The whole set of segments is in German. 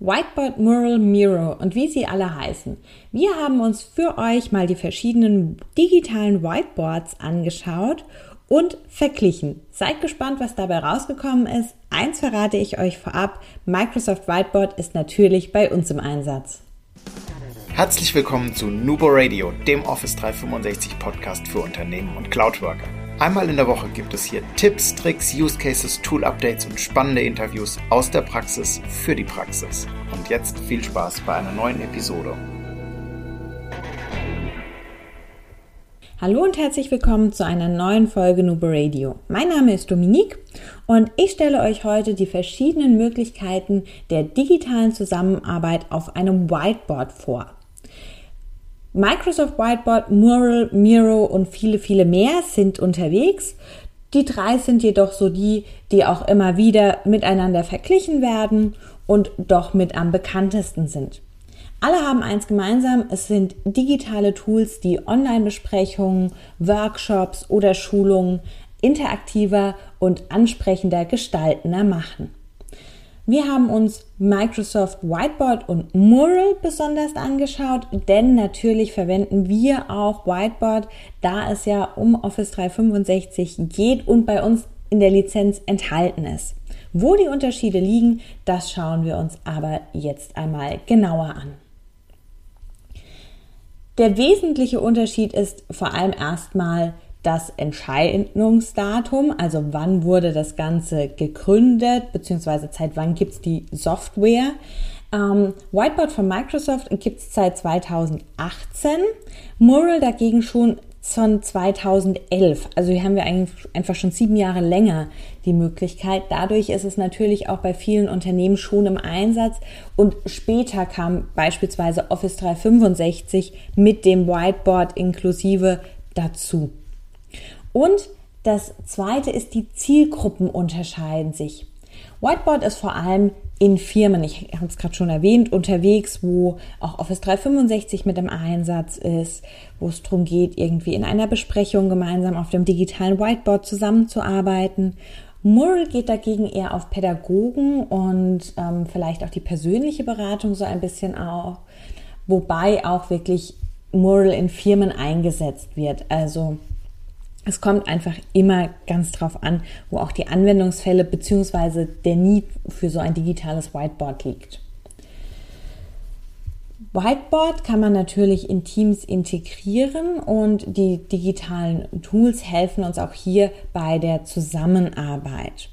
Whiteboard, Mural, Miro und wie sie alle heißen. Wir haben uns für euch mal die verschiedenen digitalen Whiteboards angeschaut und verglichen. Seid gespannt, was dabei rausgekommen ist. Eins verrate ich euch vorab. Microsoft Whiteboard ist natürlich bei uns im Einsatz. Herzlich willkommen zu Nubo Radio, dem Office 365 Podcast für Unternehmen und Cloudworker. Einmal in der Woche gibt es hier Tipps, Tricks, Use Cases, Tool Updates und spannende Interviews aus der Praxis für die Praxis. Und jetzt viel Spaß bei einer neuen Episode. Hallo und herzlich willkommen zu einer neuen Folge Nubo Radio. Mein Name ist Dominique und ich stelle euch heute die verschiedenen Möglichkeiten der digitalen Zusammenarbeit auf einem Whiteboard vor. Microsoft Whiteboard, Mural, Miro und viele, viele mehr sind unterwegs. Die drei sind jedoch so die, die auch immer wieder miteinander verglichen werden und doch mit am bekanntesten sind. Alle haben eins gemeinsam, es sind digitale Tools, die Online-Besprechungen, Workshops oder Schulungen interaktiver und ansprechender gestaltender machen. Wir haben uns Microsoft Whiteboard und Mural besonders angeschaut, denn natürlich verwenden wir auch Whiteboard, da es ja um Office 365 geht und bei uns in der Lizenz enthalten ist. Wo die Unterschiede liegen, das schauen wir uns aber jetzt einmal genauer an. Der wesentliche Unterschied ist vor allem erstmal, das Entscheidungsdatum, also wann wurde das Ganze gegründet, beziehungsweise seit wann gibt es die Software. Ähm, Whiteboard von Microsoft gibt es seit 2018, Mural dagegen schon von 2011. Also hier haben wir einfach schon sieben Jahre länger die Möglichkeit. Dadurch ist es natürlich auch bei vielen Unternehmen schon im Einsatz und später kam beispielsweise Office 365 mit dem Whiteboard inklusive dazu. Und das zweite ist, die Zielgruppen unterscheiden sich. Whiteboard ist vor allem in Firmen, ich habe es gerade schon erwähnt, unterwegs, wo auch Office 365 mit im Einsatz ist, wo es darum geht, irgendwie in einer Besprechung gemeinsam auf dem digitalen Whiteboard zusammenzuarbeiten. Mural geht dagegen eher auf Pädagogen und ähm, vielleicht auch die persönliche Beratung so ein bisschen auch, wobei auch wirklich Mural in Firmen eingesetzt wird. Also es kommt einfach immer ganz drauf an, wo auch die Anwendungsfälle bzw. der Need für so ein digitales Whiteboard liegt. Whiteboard kann man natürlich in Teams integrieren und die digitalen Tools helfen uns auch hier bei der Zusammenarbeit.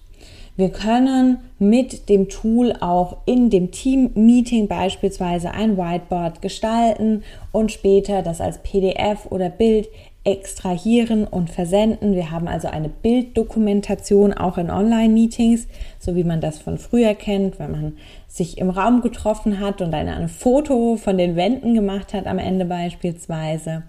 Wir können mit dem Tool auch in dem Team-Meeting beispielsweise ein Whiteboard gestalten und später das als PDF oder Bild extrahieren und versenden. Wir haben also eine Bilddokumentation auch in Online-Meetings, so wie man das von früher kennt, wenn man sich im Raum getroffen hat und ein, ein Foto von den Wänden gemacht hat am Ende beispielsweise.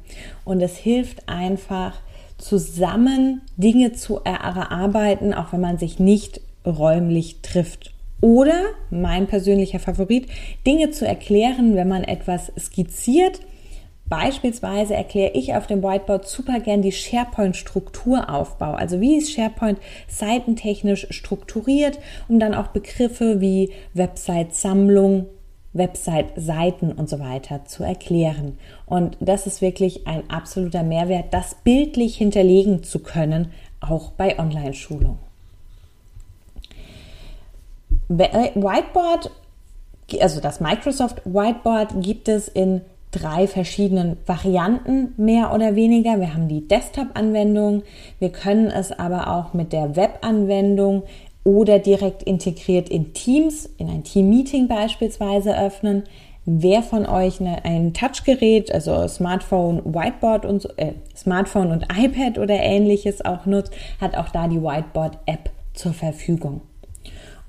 Und es hilft einfach zusammen Dinge zu erarbeiten, auch wenn man sich nicht räumlich trifft. Oder mein persönlicher Favorit, Dinge zu erklären, wenn man etwas skizziert Beispielsweise erkläre ich auf dem Whiteboard super gern die SharePoint-Strukturaufbau. Also wie ist SharePoint seitentechnisch strukturiert, um dann auch Begriffe wie Website-Sammlung, Website-Seiten und so weiter zu erklären. Und das ist wirklich ein absoluter Mehrwert, das bildlich hinterlegen zu können, auch bei Online-Schulungen. Whiteboard, also das Microsoft Whiteboard gibt es in drei verschiedenen Varianten mehr oder weniger. Wir haben die Desktop-Anwendung, wir können es aber auch mit der Web-Anwendung oder direkt integriert in Teams, in ein Team-Meeting beispielsweise öffnen. Wer von euch eine, ein Touchgerät, also Smartphone, Whiteboard und äh, Smartphone und iPad oder ähnliches auch nutzt, hat auch da die Whiteboard-App zur Verfügung.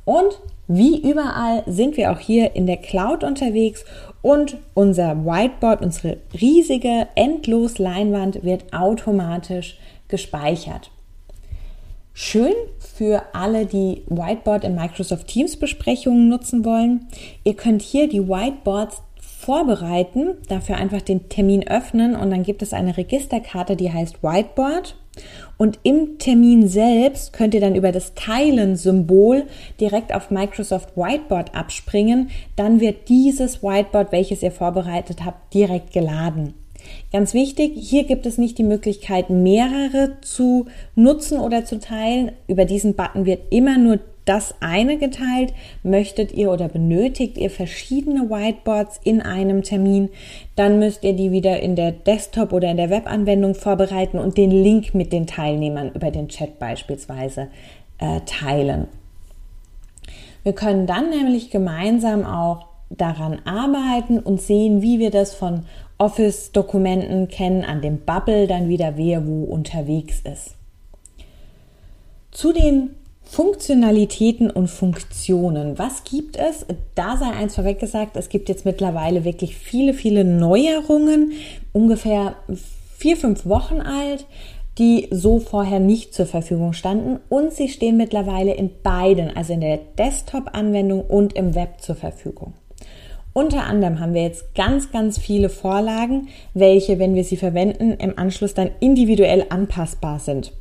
Und wie überall sind wir auch hier in der Cloud unterwegs und unser Whiteboard, unsere riesige, endlos Leinwand wird automatisch gespeichert. Schön für alle, die Whiteboard in Microsoft Teams Besprechungen nutzen wollen. Ihr könnt hier die Whiteboards vorbereiten, dafür einfach den Termin öffnen und dann gibt es eine Registerkarte, die heißt Whiteboard Und im Termin selbst könnt ihr dann über das Teilen-Symbol direkt auf Microsoft Whiteboard abspringen. Dann wird dieses Whiteboard, welches ihr vorbereitet habt, direkt geladen. Ganz wichtig, hier gibt es nicht die Möglichkeit, mehrere zu nutzen oder zu teilen. Über diesen Button wird immer nur das eine geteilt. Möchtet ihr oder benötigt ihr verschiedene Whiteboards in einem Termin, dann müsst ihr die wieder in der Desktop- oder in der Webanwendung vorbereiten und den Link mit den Teilnehmern über den Chat beispielsweise äh, teilen. Wir können dann nämlich gemeinsam auch daran arbeiten und sehen, wie wir das von Office-Dokumenten kennen, an dem Bubble dann wieder wer wo unterwegs ist. Zu den Funktionalitäten und Funktionen. Was gibt es? Da sei eins vorweg gesagt, es gibt jetzt mittlerweile wirklich viele, viele Neuerungen, ungefähr vier, fünf Wochen alt, die so vorher nicht zur Verfügung standen und sie stehen mittlerweile in beiden, also in der Desktop-Anwendung und im Web zur Verfügung. Unter anderem haben wir jetzt ganz, ganz viele Vorlagen, welche, wenn wir sie verwenden, im Anschluss dann individuell anpassbar sind.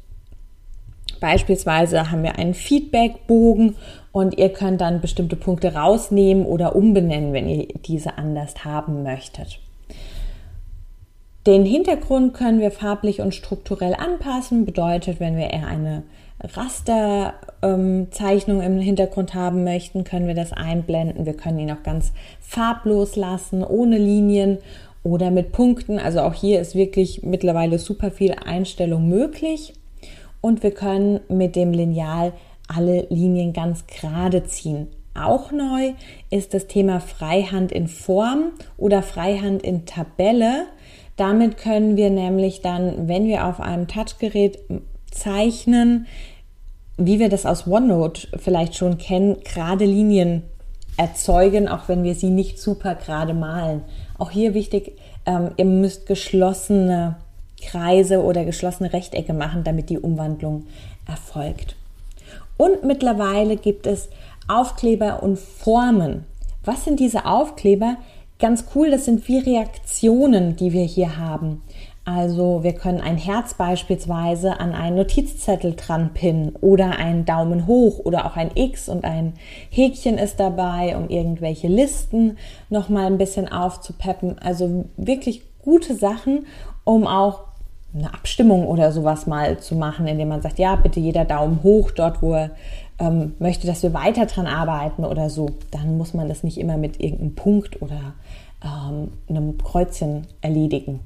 Beispielsweise haben wir einen Feedbackbogen und ihr könnt dann bestimmte Punkte rausnehmen oder umbenennen, wenn ihr diese anders haben möchtet. Den Hintergrund können wir farblich und strukturell anpassen. Bedeutet, wenn wir eher eine Rasterzeichnung ähm, im Hintergrund haben möchten, können wir das einblenden. Wir können ihn auch ganz farblos lassen, ohne Linien oder mit Punkten. Also auch hier ist wirklich mittlerweile super viel Einstellung möglich und wir können mit dem Lineal alle Linien ganz gerade ziehen. Auch neu ist das Thema Freihand in Form oder Freihand in Tabelle. Damit können wir nämlich dann, wenn wir auf einem Touchgerät zeichnen, wie wir das aus OneNote vielleicht schon kennen, gerade Linien erzeugen, auch wenn wir sie nicht super gerade malen. Auch hier wichtig, ähm, ihr müsst geschlossene Kreise oder geschlossene Rechtecke machen, damit die Umwandlung erfolgt. Und mittlerweile gibt es Aufkleber und Formen. Was sind diese Aufkleber? Ganz cool, das sind wie Reaktionen, die wir hier haben. Also wir können ein Herz beispielsweise an einen Notizzettel dran pinnen oder einen Daumen hoch oder auch ein X und ein Häkchen ist dabei, um irgendwelche Listen nochmal ein bisschen aufzupeppen. Also wirklich gute Sachen, um auch eine Abstimmung oder sowas mal zu machen, indem man sagt, ja, bitte jeder Daumen hoch dort, wo er ähm, möchte, dass wir weiter dran arbeiten oder so. Dann muss man das nicht immer mit irgendeinem Punkt oder ähm, einem Kreuzchen erledigen.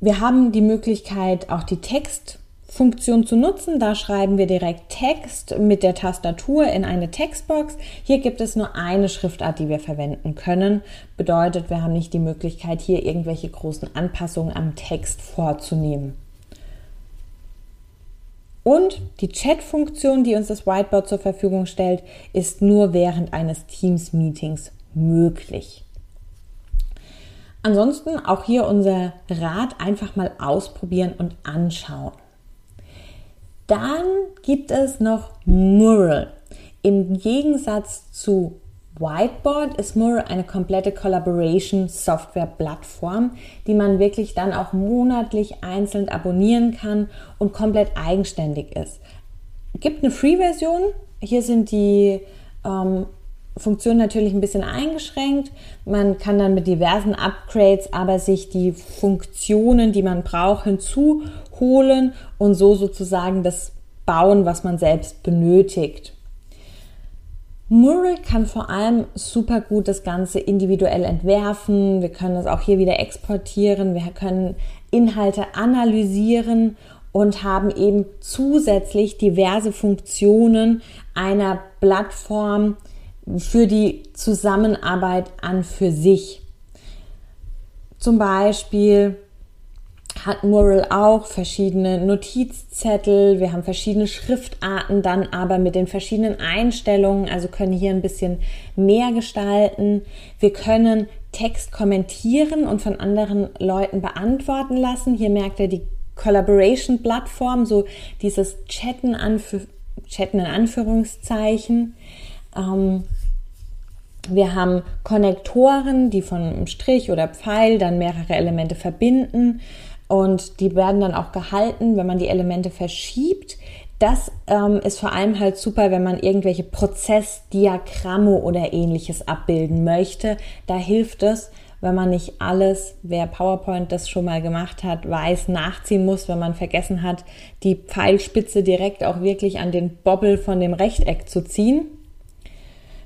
Wir haben die Möglichkeit, auch die Text Funktion zu nutzen. Da schreiben wir direkt Text mit der Tastatur in eine Textbox. Hier gibt es nur eine Schriftart, die wir verwenden können. Bedeutet, wir haben nicht die Möglichkeit, hier irgendwelche großen Anpassungen am Text vorzunehmen. Und die Chat-Funktion, die uns das Whiteboard zur Verfügung stellt, ist nur während eines Teams-Meetings möglich. Ansonsten auch hier unser Rat einfach mal ausprobieren und anschauen. Dann gibt es noch Mural. Im Gegensatz zu Whiteboard ist Mural eine komplette Collaboration Software Plattform, die man wirklich dann auch monatlich einzeln abonnieren kann und komplett eigenständig ist. Gibt eine Free-Version. Hier sind die ähm, Funktionen natürlich ein bisschen eingeschränkt. Man kann dann mit diversen Upgrades aber sich die Funktionen, die man braucht, hinzu holen und so sozusagen das bauen, was man selbst benötigt. Mural kann vor allem super gut das Ganze individuell entwerfen. Wir können es auch hier wieder exportieren. Wir können Inhalte analysieren und haben eben zusätzlich diverse Funktionen einer Plattform für die Zusammenarbeit an für sich. Zum Beispiel hat Mural auch verschiedene Notizzettel. Wir haben verschiedene Schriftarten dann aber mit den verschiedenen Einstellungen, also können hier ein bisschen mehr gestalten. Wir können Text kommentieren und von anderen Leuten beantworten lassen. Hier merkt ihr die Collaboration-Plattform, so dieses Chatten, Anf Chatten in Anführungszeichen. Ähm, wir haben Konnektoren, die von einem Strich oder Pfeil dann mehrere Elemente verbinden und die werden dann auch gehalten, wenn man die Elemente verschiebt. Das ähm, ist vor allem halt super, wenn man irgendwelche Prozessdiagramme oder ähnliches abbilden möchte. Da hilft es, wenn man nicht alles, wer PowerPoint das schon mal gemacht hat, weiß, nachziehen muss, wenn man vergessen hat, die Pfeilspitze direkt auch wirklich an den Bobbel von dem Rechteck zu ziehen.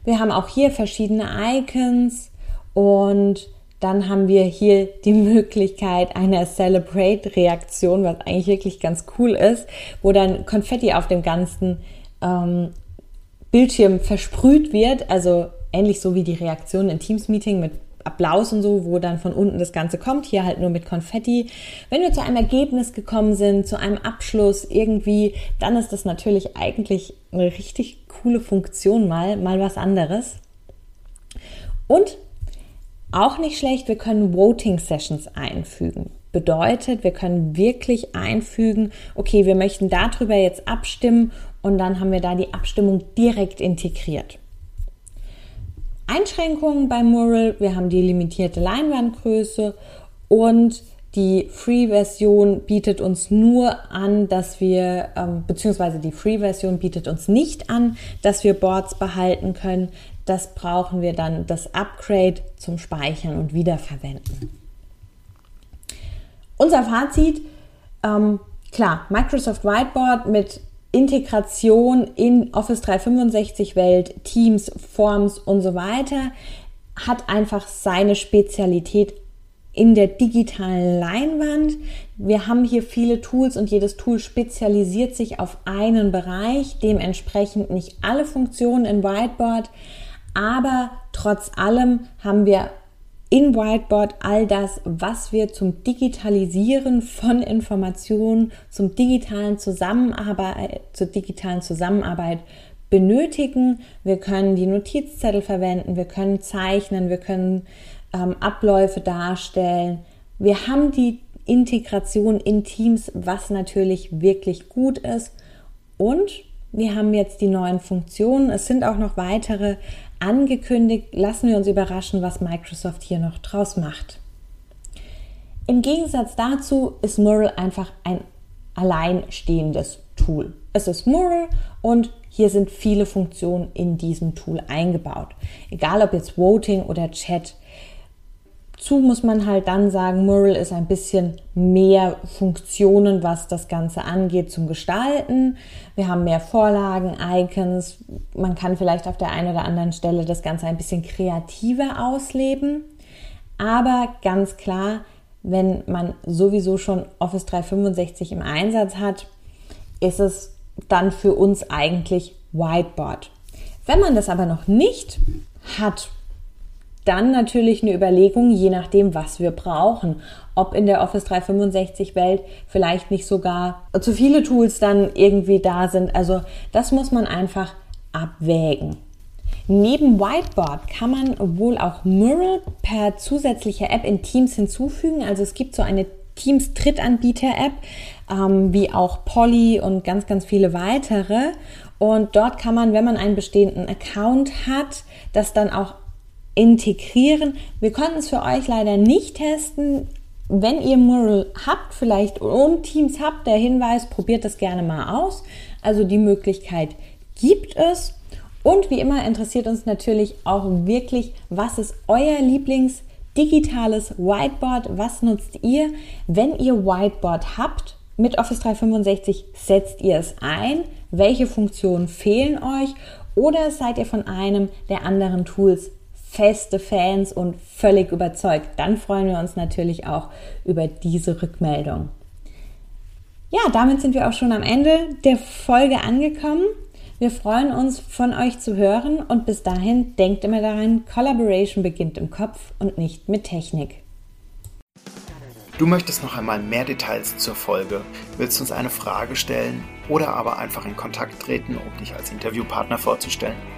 Wir haben auch hier verschiedene Icons und dann haben wir hier die Möglichkeit einer Celebrate-Reaktion, was eigentlich wirklich ganz cool ist, wo dann Konfetti auf dem ganzen ähm, Bildschirm versprüht wird, also ähnlich so wie die Reaktion in Teams-Meeting mit Applaus und so, wo dann von unten das Ganze kommt, hier halt nur mit Konfetti. Wenn wir zu einem Ergebnis gekommen sind, zu einem Abschluss irgendwie, dann ist das natürlich eigentlich eine richtig coole Funktion mal, mal was anderes. Und auch nicht schlecht, wir können Voting Sessions einfügen. Bedeutet, wir können wirklich einfügen, okay, wir möchten darüber jetzt abstimmen und dann haben wir da die Abstimmung direkt integriert. Einschränkungen beim Mural, wir haben die limitierte Leinwandgröße und die Free-Version bietet uns nur an, dass wir, ähm, beziehungsweise die Free-Version bietet uns nicht an, dass wir Boards behalten können. Das brauchen wir dann das Upgrade zum Speichern und Wiederverwenden. Unser Fazit, ähm, klar, Microsoft Whiteboard mit Integration in Office 365 Welt, Teams, Forms und so weiter hat einfach seine Spezialität in der digitalen Leinwand. Wir haben hier viele Tools und jedes Tool spezialisiert sich auf einen Bereich, dementsprechend nicht alle Funktionen in Whiteboard, aber trotz allem haben wir in Whiteboard all das, was wir zum Digitalisieren von Informationen, zum digitalen Zusammenarbeit, zur digitalen Zusammenarbeit benötigen. Wir können die Notizzettel verwenden, wir können zeichnen, wir können ähm, Abläufe darstellen. Wir haben die Integration in Teams, was natürlich wirklich gut ist. Und wir haben jetzt die neuen Funktionen. Es sind auch noch weitere angekündigt. Lassen wir uns überraschen, was Microsoft hier noch draus macht. Im Gegensatz dazu ist Mural einfach ein alleinstehendes Tool. Es ist Mural und hier sind viele Funktionen in diesem Tool eingebaut. Egal ob jetzt Voting oder Chat. Zu muss man halt dann sagen, Mural ist ein bisschen mehr Funktionen, was das Ganze angeht, zum Gestalten. Wir haben mehr Vorlagen, Icons. Man kann vielleicht auf der einen oder anderen Stelle das Ganze ein bisschen kreativer ausleben. Aber ganz klar, wenn man sowieso schon Office 365 im Einsatz hat, ist es dann für uns eigentlich Whiteboard. Wenn man das aber noch nicht hat dann natürlich eine Überlegung, je nachdem, was wir brauchen. Ob in der Office 365 Welt vielleicht nicht sogar zu viele Tools dann irgendwie da sind. Also das muss man einfach abwägen. Neben Whiteboard kann man wohl auch Mural per zusätzlicher App in Teams hinzufügen. Also es gibt so eine Teams Drittanbieter-App, ähm, wie auch Polly und ganz, ganz viele weitere. Und dort kann man, wenn man einen bestehenden Account hat, das dann auch integrieren. Wir konnten es für euch leider nicht testen. Wenn ihr Mural habt, vielleicht und Teams habt, der Hinweis, probiert das gerne mal aus. Also die Möglichkeit gibt es. Und wie immer interessiert uns natürlich auch wirklich, was ist euer Lieblings digitales Whiteboard? Was nutzt ihr? Wenn ihr Whiteboard habt mit Office 365, setzt ihr es ein? Welche Funktionen fehlen euch? Oder seid ihr von einem der anderen Tools feste Fans und völlig überzeugt, dann freuen wir uns natürlich auch über diese Rückmeldung. Ja, damit sind wir auch schon am Ende der Folge angekommen. Wir freuen uns, von euch zu hören und bis dahin denkt immer daran, Collaboration beginnt im Kopf und nicht mit Technik. Du möchtest noch einmal mehr Details zur Folge, willst uns eine Frage stellen oder aber einfach in Kontakt treten, um dich als Interviewpartner vorzustellen?